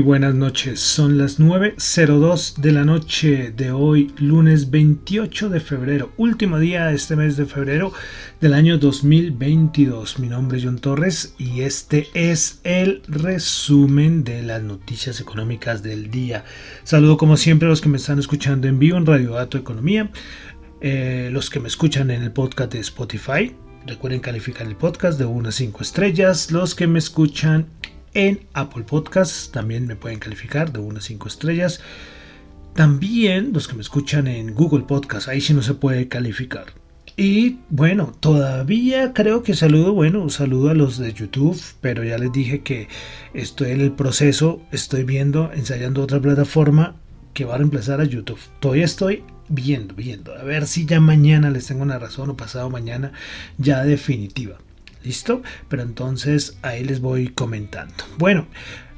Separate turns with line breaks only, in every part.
Buenas noches, son las 9.02 de la noche de hoy, lunes 28 de febrero, último día de este mes de febrero del año 2022. Mi nombre es John Torres y este es el resumen de las noticias económicas del día. Saludo como siempre a los que me están escuchando en vivo en Radio Dato Economía, eh, los que me escuchan en el podcast de Spotify. Recuerden calificar el podcast de 1 a 5 estrellas. Los que me escuchan en Apple Podcasts. También me pueden calificar de 1 a 5 estrellas. También los que me escuchan en Google Podcasts, ahí sí no se puede calificar. Y bueno, todavía creo que saludo, bueno, saludo a los de YouTube, pero ya les dije que estoy en el proceso, estoy viendo, ensayando otra plataforma que va a reemplazar a YouTube. Todavía estoy viendo, viendo, a ver si ya mañana les tengo una razón o pasado mañana ya definitiva. ¿Listo? Pero entonces ahí les voy comentando. Bueno,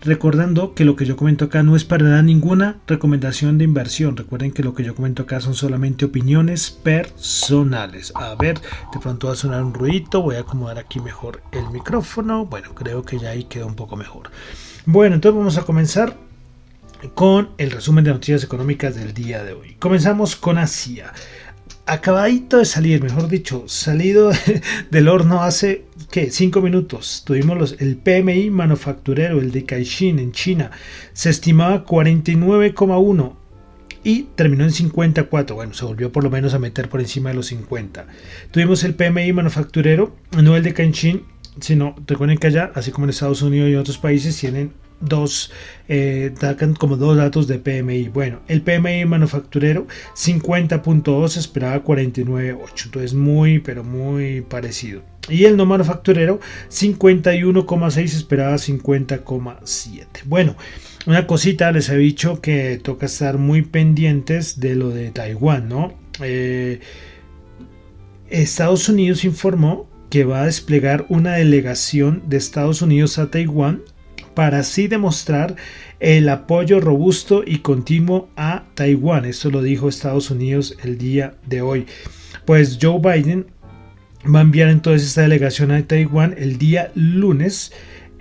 recordando que lo que yo comento acá no es para dar ninguna recomendación de inversión. Recuerden que lo que yo comento acá son solamente opiniones personales. A ver, de pronto va a sonar un ruido. Voy a acomodar aquí mejor el micrófono. Bueno, creo que ya ahí quedó un poco mejor. Bueno, entonces vamos a comenzar con el resumen de noticias económicas del día de hoy. Comenzamos con Asia acabadito de salir, mejor dicho, salido del horno hace, ¿qué? Cinco minutos. Tuvimos el PMI manufacturero, el de Caixin en China. Se estimaba 49,1 y terminó en 54. Bueno, se volvió por lo menos a meter por encima de los 50. Tuvimos el PMI manufacturero, no el de Caixin, sino recuerden que allá, así como en Estados Unidos y otros países, tienen dos, eh, como dos datos de PMI. Bueno, el PMI manufacturero 50.2 esperaba 49.8, entonces muy, pero muy parecido. Y el no manufacturero 51,6 esperaba 50,7. Bueno, una cosita les he dicho que toca estar muy pendientes de lo de Taiwán, ¿no? Eh, Estados Unidos informó que va a desplegar una delegación de Estados Unidos a Taiwán para así demostrar el apoyo robusto y continuo a Taiwán. Esto lo dijo Estados Unidos el día de hoy. Pues Joe Biden va a enviar entonces esta delegación a Taiwán el día lunes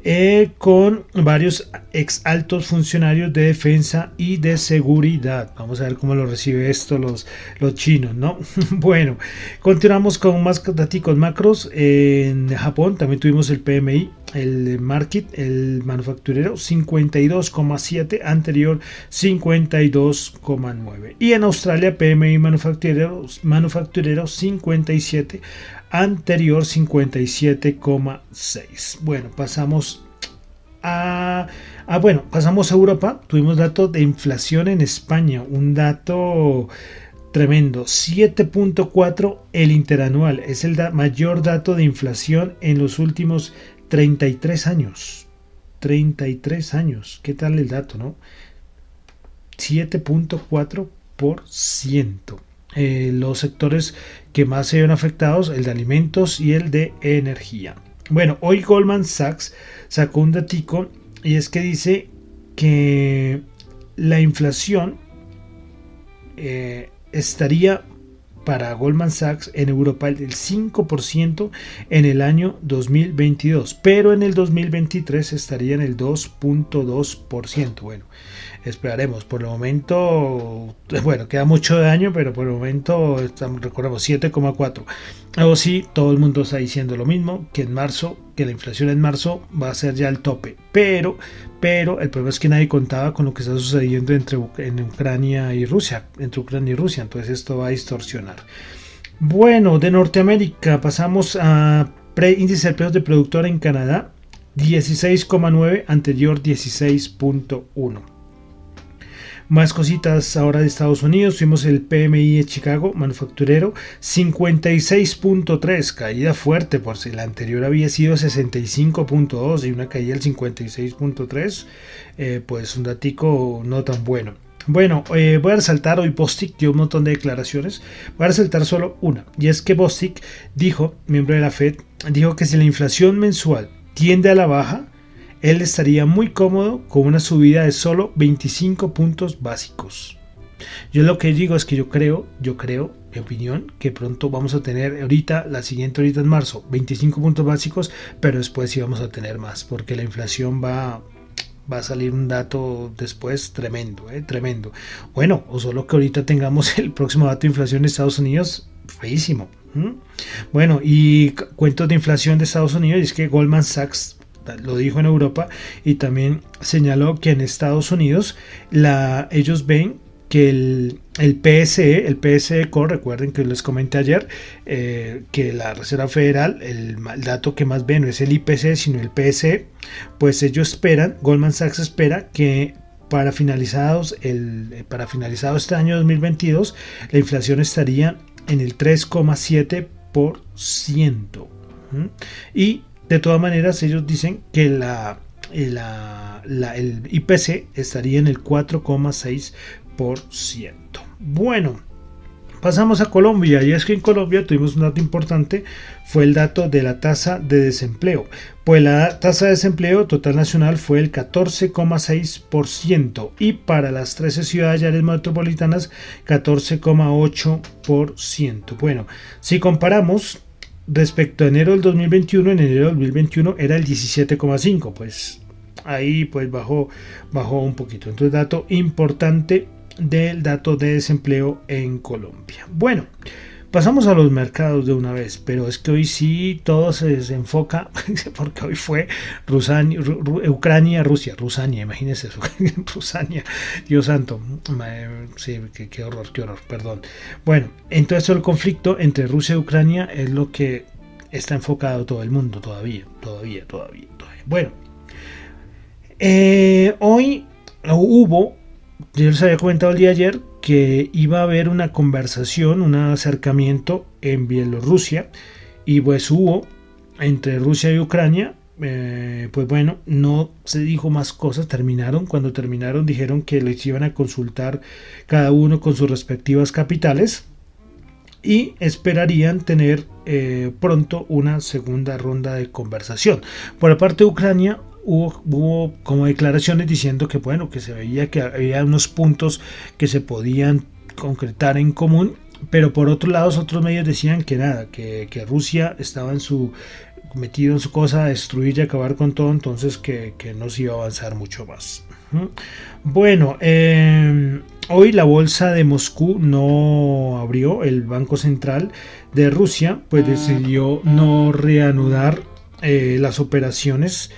eh, con varios ex altos funcionarios de defensa y de seguridad. Vamos a ver cómo lo recibe esto los, los chinos, ¿no? bueno, continuamos con más datos macros. En Japón también tuvimos el PMI, el market, el manufacturero 52,7, anterior 52,9. Y en Australia PMI manufacturero, manufacturero 57 anterior 57,6. Bueno, pasamos a, bueno, pasamos a Europa. Tuvimos datos de inflación en España, un dato tremendo, 7.4 el interanual, es el mayor dato de inflación en los últimos 33 años. 33 años, ¿qué tal el dato, no? 7.4%. Eh, los sectores que más se ven afectados, el de alimentos y el de energía. Bueno, hoy Goldman Sachs sacó un datico y es que dice que la inflación eh, estaría para Goldman Sachs en Europa del 5% en el año 2022, pero en el 2023 estaría en el 2.2%. Bueno, esperaremos. Por el momento, bueno, queda mucho de año, pero por el momento estamos, recordemos 7,4. O sí, todo el mundo está diciendo lo mismo, que en marzo, que la inflación en marzo va a ser ya el tope. Pero, pero el problema es que nadie contaba con lo que está sucediendo entre en Ucrania y Rusia, entre Ucrania y Rusia. Entonces esto va a distorsionar. Bueno, de Norteamérica pasamos a índice de precios de productor en Canadá, 16,9, anterior 16.1. Más cositas ahora de Estados Unidos. Tuvimos el PMI de Chicago, manufacturero, 56.3, caída fuerte, por si la anterior había sido 65.2 y una caída del 56.3, eh, pues un datico no tan bueno. Bueno, eh, voy a resaltar hoy Bostic dio un montón de declaraciones. Voy a resaltar solo una. Y es que Bostic dijo, miembro de la Fed, dijo que si la inflación mensual tiende a la baja, él estaría muy cómodo con una subida de solo 25 puntos básicos. Yo lo que digo es que yo creo, yo creo, mi opinión, que pronto vamos a tener ahorita, la siguiente ahorita en marzo, 25 puntos básicos, pero después sí vamos a tener más, porque la inflación va, va a salir un dato después tremendo, ¿eh? tremendo. Bueno, o solo que ahorita tengamos el próximo dato de inflación de Estados Unidos, feísimo. Bueno, y cuentos de inflación de Estados Unidos, es que Goldman Sachs lo dijo en Europa y también señaló que en Estados Unidos ellos ven que el, el PSE, el PSE Core, recuerden que les comenté ayer eh, que la Reserva Federal, el, dato que más ve no es el IPC, sino el PSE, pues ellos esperan, Goldman Sachs espera que para finalizados, el, para finalizado este año 2022, la inflación estaría en el 3,7%. Y de todas maneras, ellos dicen que la, el IPC estaría en el 4,6%. Bueno, pasamos a Colombia y es que en Colombia tuvimos un dato importante, fue el dato de la tasa de desempleo. Pues la tasa de desempleo total nacional fue el 14,6% y para las 13 ciudades áreas metropolitanas 14,8%. Bueno, si comparamos respecto a enero del 2021, en enero del 2021 era el 17,5, pues ahí pues bajó, bajó un poquito. Entonces dato importante del dato de desempleo en Colombia. Bueno, Pasamos a los mercados de una vez, pero es que hoy sí todo se desenfoca, porque hoy fue Rusania, Ucrania, Rusia, Rusania, imagínense eso, Rusania, Dios santo, sí, qué, horror, qué horror, perdón. Bueno, entonces el conflicto entre Rusia y Ucrania es lo que está enfocado todo el mundo todavía, todavía, todavía, todavía. Bueno, eh, hoy hubo, yo les había comentado el día de ayer, que iba a haber una conversación, un acercamiento en Bielorrusia y pues hubo entre Rusia y Ucrania. Eh, pues bueno, no se dijo más cosas, terminaron, cuando terminaron dijeron que les iban a consultar cada uno con sus respectivas capitales y esperarían tener eh, pronto una segunda ronda de conversación. Por la parte de Ucrania, hubo, como declaraciones diciendo que bueno, que se veía que había unos puntos que se podían concretar en común, pero por otro lado otros medios decían que nada, que, Rusia estaba en su metido en su cosa, destruir y acabar con todo, entonces que, no se iba a avanzar mucho más. Bueno, em, hoy la bolsa de Moscú no abrió, el Banco Central de Rusia pues decidió no reanudar eh, las operaciones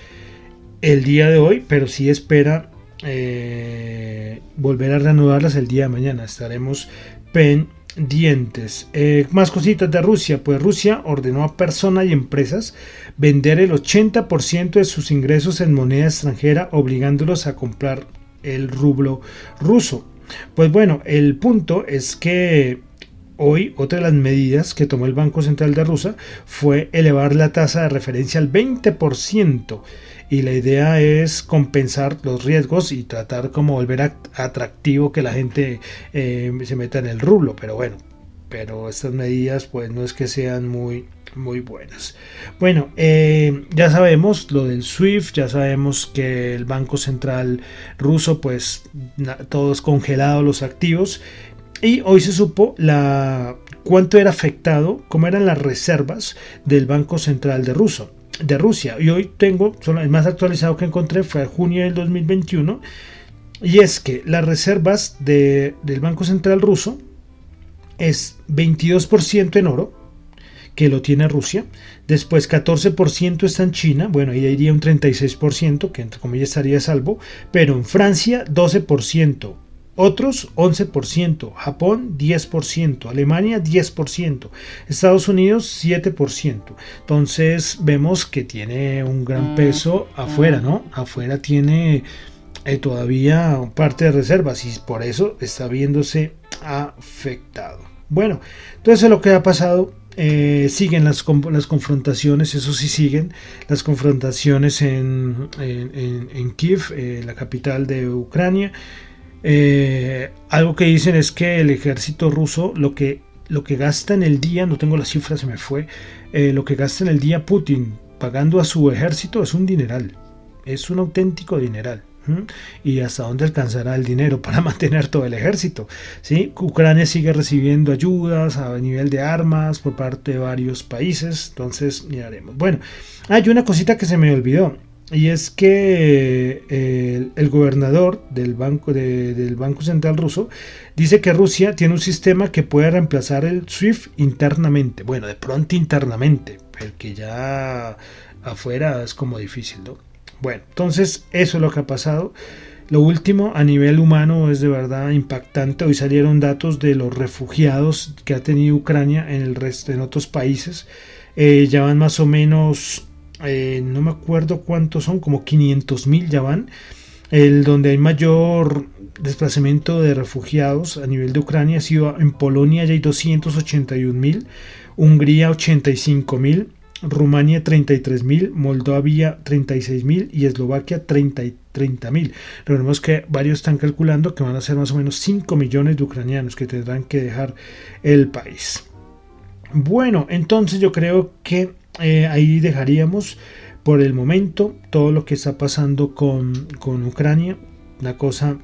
el día de hoy, pero sí espera eh, volver a reanudarlas el día de mañana. Estaremos pendientes. Eh, más cositas de Rusia. Pues Rusia ordenó a personas y empresas vender el 80% de sus ingresos en moneda extranjera, obligándolos a comprar el rublo ruso. Pues bueno, el punto es que Hoy, otra de las medidas que tomó el Banco Central de Rusia fue elevar la tasa de referencia al 20% y la idea es compensar los riesgos y tratar como volver atractivo que la gente eh, se meta en el rublo, pero bueno, pero estas medidas pues no es que sean muy muy buenas. Bueno, eh, ya sabemos lo del SWIFT, ya sabemos que el Banco Central ruso pues todos congelados los activos y hoy se supo la cuánto era afectado, cómo eran las reservas del Banco Central de Ruso de Rusia. Y hoy tengo, el más actualizado que encontré fue junio del 2021. Y es que las reservas del Banco Central ruso es 22% en oro, que lo tiene Rusia. Después 14% está en China, bueno, ahí iría un 36%, que entre comillas estaría salvo. Pero en Francia 12%, otros 11%, Japón 10%, Alemania 10%, Estados Unidos 7%. Entonces vemos que tiene un gran peso afuera, ¿no? Afuera tiene eh, todavía parte de reservas y por eso está viéndose afectado. Bueno, entonces lo que ha pasado eh, siguen las, las, confrontaciones, eso sí siguen, las confrontaciones en, en, Kiev, eh, la capital de Ucrania. Eh, algo que dicen es que el ejército ruso lo que, lo que gasta en el día, no tengo la cifra, se me fue, lo que gasta en el día Putin pagando a su ejército es un dineral, es un auténtico dineral y hasta dónde alcanzará el dinero para mantener todo el ejército. ¿sí? Ucrania sigue recibiendo ayudas a nivel de armas por parte de varios países, entonces miraremos. Bueno, hay una cosita que se me olvidó. Y es que eh, el, gobernador del banco, del banco Central ruso dice que Rusia tiene un sistema que puede reemplazar el SWIFT internamente. Bueno, de pronto internamente, porque ya afuera es como difícil, ¿no? Bueno, entonces eso es lo que ha pasado. Lo último, a nivel humano, es de verdad impactante. Hoy salieron datos de los refugiados que ha tenido Ucrania en el resto, en otros países. Eh, ya van más o menos, eh, no me acuerdo cuántos son, como 500 mil ya van. El donde hay mayor desplazamiento de refugiados a nivel de Ucrania ha sido en Polonia ya hay 281 mil, Hungría 85 mil, Rumania 33.000, Moldavia 36.000 y Eslovaquia 30.000. 30.000. Recordemos que varios están calculando que van a ser más o menos 5 millones de ucranianos que tendrán que dejar el país. Bueno, entonces yo creo que eh, ahí dejaríamos por el momento todo lo que está pasando con, con Ucrania. Una cosa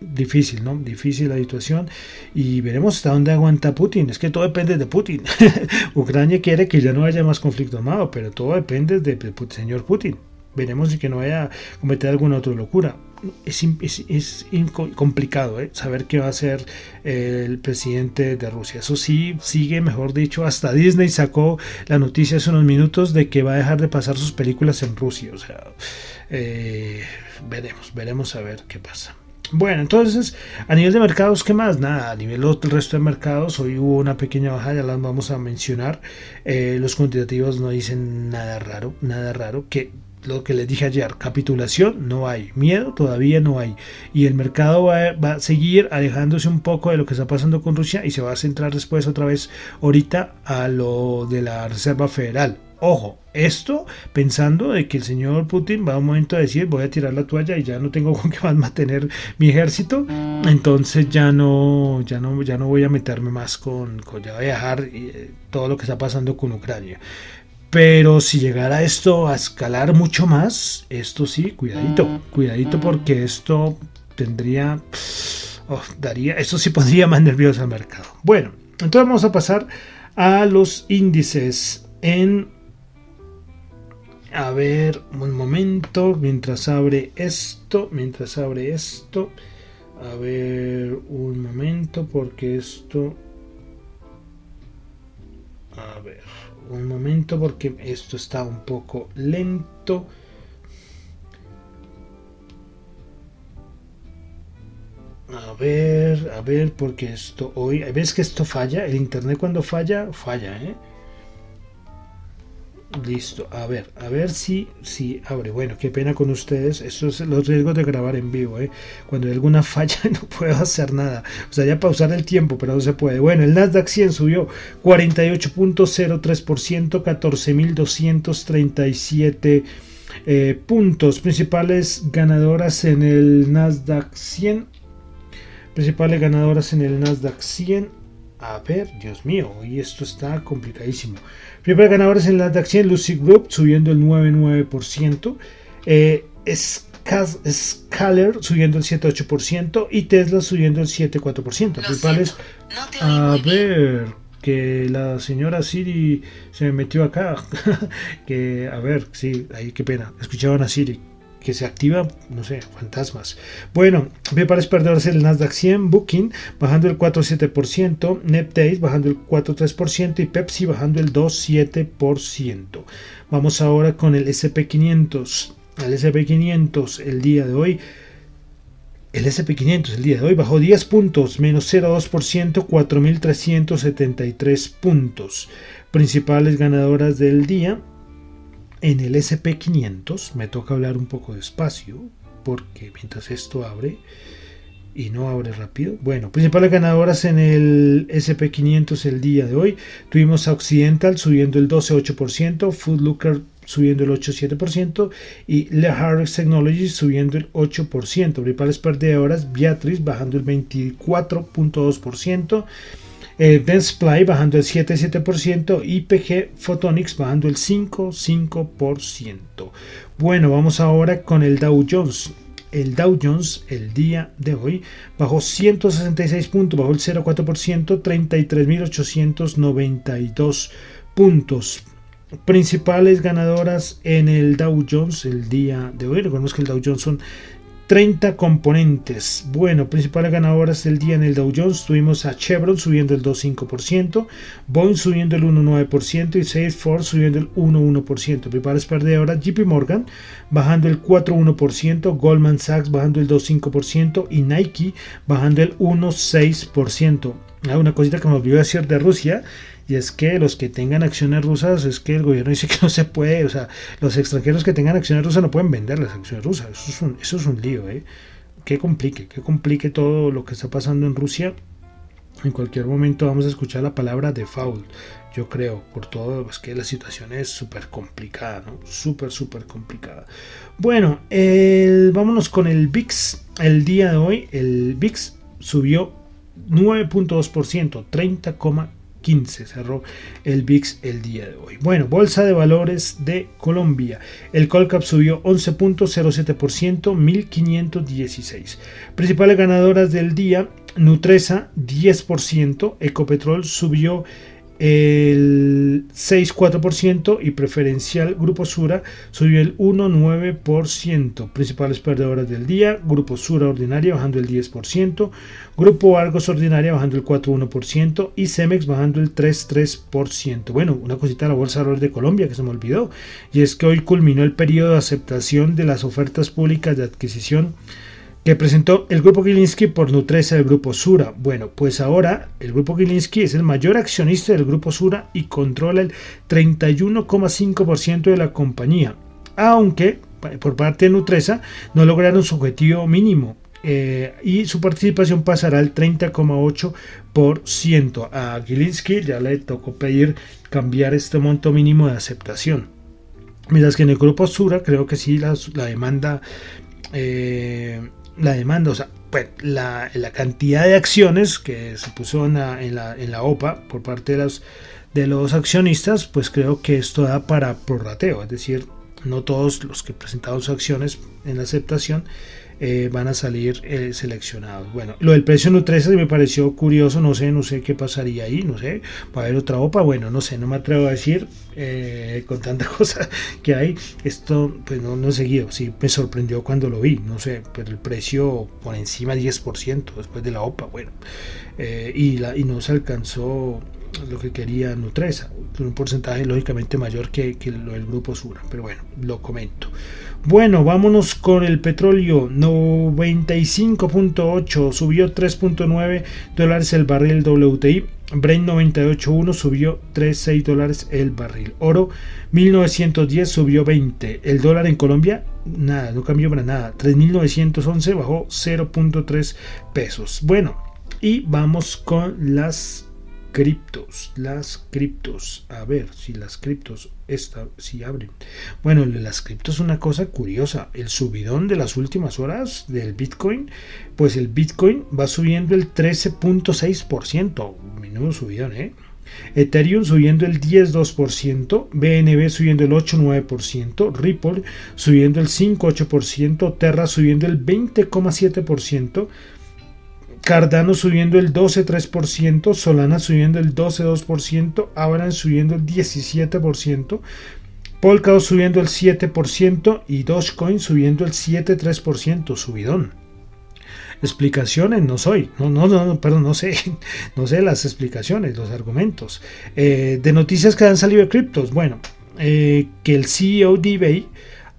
difícil, ¿no? Difícil la situación y veremos hasta dónde aguanta Putin. Es que todo depende de Putin. Ucrania quiere que ya no haya más conflicto armado, pero todo depende del señor Putin. Veremos si que no vaya a cometer alguna otra locura. Es, es, complicado ¿eh? saber qué va a hacer el presidente de Rusia. Eso sí, sigue, mejor dicho, hasta Disney sacó la noticia hace unos minutos de que va a dejar de pasar sus películas en Rusia. O sea, eh, veremos, veremos a ver qué pasa. Bueno, entonces, a nivel de mercados, ¿qué más? Nada, a nivel del resto de mercados, hoy hubo una pequeña baja, ya las vamos a mencionar. Eh, los cuantitativos no dicen nada raro, nada raro, que lo que les dije ayer, capitulación no hay, miedo todavía no hay. Y el mercado va, a seguir alejándose un poco de lo que está pasando con Rusia y se va a centrar después otra vez ahorita a lo de la Reserva Federal. Ojo, esto pensando de que el señor Putin va a un momento a decir voy a tirar la toalla y ya no tengo con qué más mantener mi ejército, entonces ya no, ya no, ya no voy a meterme más con, con ya voy a dejar eh, todo lo que está pasando con Ucrania. Pero si llegara esto a escalar mucho más, esto sí, cuidadito, cuidadito porque esto tendría, oh, daría, esto sí pondría más nervioso al mercado. Bueno, entonces vamos a pasar a los índices en a ver, un momento, mientras abre esto, mientras abre esto. A ver, un momento, porque esto... A ver, un momento, porque esto está un poco lento. A ver, a ver, porque esto hoy... ¿Ves que esto falla? El internet cuando falla, falla, ¿eh? Listo, a ver, a ver si, si abre. Bueno, qué pena con ustedes. Estos son los riesgos de grabar en vivo. ¿eh? Cuando hay alguna falla no puedo hacer nada. O sea, ya pausar el tiempo, pero no se puede. Bueno, el Nasdaq 100 subió 48.03%, 14.237 eh, puntos. Principales ganadoras en el Nasdaq 100. Principales ganadoras en el Nasdaq 100. A ver, Dios mío, y esto está complicadísimo. Primer ganadores en la acción Lucy Group subiendo el 9,9%. Eh, Scaler subiendo el 7,8% y Tesla subiendo el 7,4%. Principales. a ver, que la señora Siri se me metió acá. que, a ver, sí, ahí qué pena. Escuchaban a Siri que se activa, no sé, fantasmas. Bueno, para perdedores el Nasdaq 100, Booking bajando el 4,7%, NetDays bajando el 4,3% y Pepsi bajando el 2,7%. Vamos ahora con el SP500. El SP500 el día de hoy. El SP500 el día de hoy bajó 10 puntos, menos 0,2%, 4.373 puntos. Principales ganadoras del día, en el SP500, me toca hablar un poco despacio porque mientras esto abre y no abre rápido. Bueno, principales ganadoras en el SP500 el día de hoy. Tuvimos a Occidental subiendo el 12,8%, Foodlooker subiendo el 8,7% y Le Harris Technologies subiendo el 8%. Principales perdedoras, Beatriz bajando el 24,2%. Eh, Densplay bajando el 7,7% y PG Photonics bajando el 5,5%. Bueno, vamos ahora con el Dow Jones. El Dow Jones el día de hoy bajó 166 puntos, bajó el 0,4%, 33.892 puntos. Principales ganadoras en el Dow Jones el día de hoy. Recordemos que el Dow Jones son 30 componentes. Bueno, principales ganadoras del día en el Dow Jones tuvimos a Chevron subiendo el 2,5%, Boeing subiendo el 1,9% y Salesforce subiendo el 1,1%. Principales perdedoras JP Morgan bajando el 4,1%, Goldman Sachs bajando el 2,5% y Nike bajando el 1,6%. Hay una cosita que me olvidó decir de Rusia y es que los que tengan acciones rusas, es que el gobierno dice que no se puede, o sea, los extranjeros que tengan acciones rusas no pueden vender las acciones rusas. Eso es un, eso es un lío, ¿eh? Que complique, que complique todo lo que está pasando en Rusia. En cualquier momento vamos a escuchar la palabra default, yo creo, por todo, es que la situación es súper complicada, ¿no? Súper, súper complicada. Bueno, vámonos con el VIX. El día de hoy, el VIX subió 9.2%, 30, 15 cerró el VIX el día de hoy. Bueno, Bolsa de Valores de Colombia. El Colcap subió 11.07%, 1516. Principales ganadoras del día, Nutresa 10%, Ecopetrol subió el 6,4% y preferencial Grupo Sura subió el 1,9%. Principales perdedoras del día, Grupo Sura Ordinaria bajando el 10%, Grupo Argos Ordinaria bajando el 4,1% y Cemex bajando el 3,3%. Bueno, una cosita de la Bolsa de de Colombia que se me olvidó, y es que hoy culminó el periodo de aceptación de las ofertas públicas de adquisición que presentó el grupo Gilinski por Nutresa del grupo Sura. Bueno, pues ahora el grupo Gilinski es el mayor accionista del grupo Sura y controla el 31,5% de la compañía, aunque por parte de Nutresa no lograron su objetivo mínimo. Eh, y su participación pasará al 30,8%. A Gilinski ya le tocó pedir cambiar este monto mínimo de aceptación. Mientras que en el grupo Sura creo que sí la, demanda eh, la demanda, o sea, pues, la, cantidad de acciones que se puso en la, en la, OPA por parte de los, de los accionistas, pues creo que esto da para prorrateo, es decir, no todos los que presentaron sus acciones en la aceptación eh, van a salir eh, seleccionados. Bueno, lo del precio Nutresa me pareció curioso, no sé, no sé qué pasaría ahí, no sé, va a haber otra OPA, bueno, no sé, no me atrevo a decir eh, con tanta cosa que hay, esto pues no, no he seguido, sí, me sorprendió cuando lo vi, no sé, pero el precio por encima 10% después de la OPA, bueno, y, la, y no se alcanzó lo que quería Nutresa, un porcentaje lógicamente mayor que, que lo del grupo Sura, pero bueno, lo comento. Bueno, vámonos con el petróleo 95.8 subió 3.9 dólares el barril WTI. Brent 98.1 subió 3.6 dólares el barril. Oro 1910 subió 20. El dólar en Colombia nada, no cambió para nada. 3.911 bajó 0.3 pesos. Bueno, y vamos con las criptos, las criptos, a ver si las criptos esta, si abren. Bueno, las criptos una cosa curiosa, el subidón de las últimas horas del Bitcoin, pues el Bitcoin va subiendo el 13.6%, menudo subidón, ¿eh? Ethereum subiendo el 10,2%, BNB subiendo el 8,9%, Ripple subiendo el 5,8%, Terra subiendo el 20,7%, Cardano subiendo el 12,3%, Solana subiendo el 12,2%, Avalanche subiendo el 17%, Polkadot subiendo el 7% y Dogecoin subiendo el 7,3%, subidón. Explicaciones no soy, no, no, no, perdón, no sé, no sé las explicaciones, los argumentos. Eh, de noticias que han salido de criptos, bueno, eh, que el CEO de eBay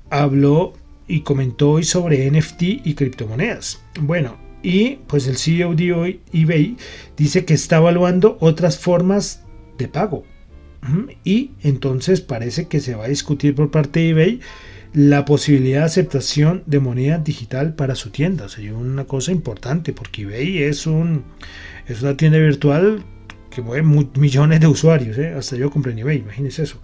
habló y comentó hoy sobre NFT y criptomonedas. Bueno, y pues el CEO de eBay dice que está evaluando otras formas de pago. Y entonces parece que se va a discutir por parte de eBay la posibilidad de aceptación de moneda digital para su tienda. Sería una cosa importante porque eBay es, un, es una tienda virtual que mueve millones de usuarios. ¿eh? Hasta yo compré en eBay, imagínense eso.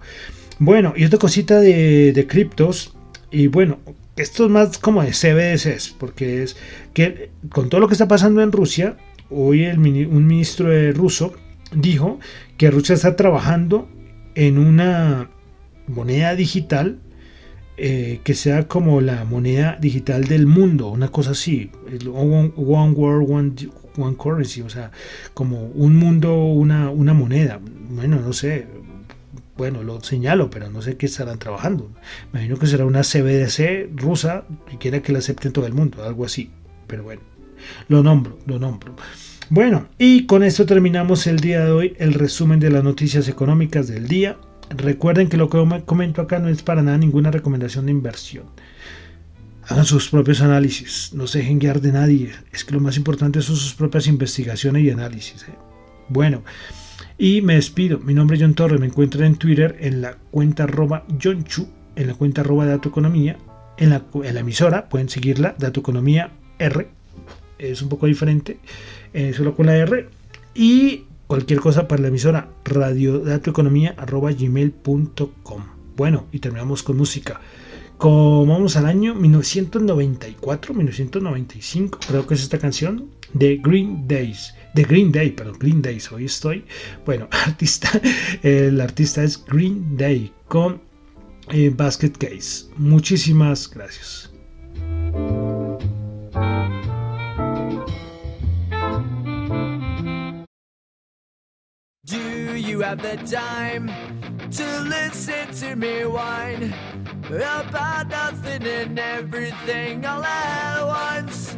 Bueno, y otra cosita de criptos. Y bueno, esto es más como de CBDCs, porque es que con todo lo que está pasando en Rusia, hoy el, un ministro ruso dijo que Rusia está trabajando en una moneda digital eh, que sea como la moneda digital del mundo, una cosa así, one, world, one, one, currency, o sea, como un mundo, una, una moneda. Bueno, no sé, bueno, lo señalo, pero no sé qué estarán trabajando. Me imagino que será una CBDC rusa que quiera que la acepte en todo el mundo, algo así. Pero bueno, lo nombro, lo nombro. Bueno, y con esto terminamos el día de hoy el resumen de las noticias económicas del día. Recuerden que lo que comento acá no es para nada ninguna recomendación de inversión. Hagan sus propios análisis, no se dejen guiar de nadie. Es que lo más importante son sus propias investigaciones y análisis. ¿eh? Bueno, y me despido. Mi nombre es John Torres. Me encuentran en Twitter en la cuenta arroba John Chu, en la cuenta arroba Dato Economía. En la, la emisora pueden seguirla, Dato Economía R. Es un poco diferente, eh, solo con la R. Y cualquier cosa para la emisora radiodatoeconomía.gmail.com Bueno, y terminamos con música. Como vamos al año 1994, 1995, creo que es esta canción de Green Days de Green Day, pero Green Days, hoy estoy. Bueno, artista, el artista es Green Day con eh, Basket Case. Muchísimas gracias. Do you have the time to listen to me whine about nothing and everything all at once?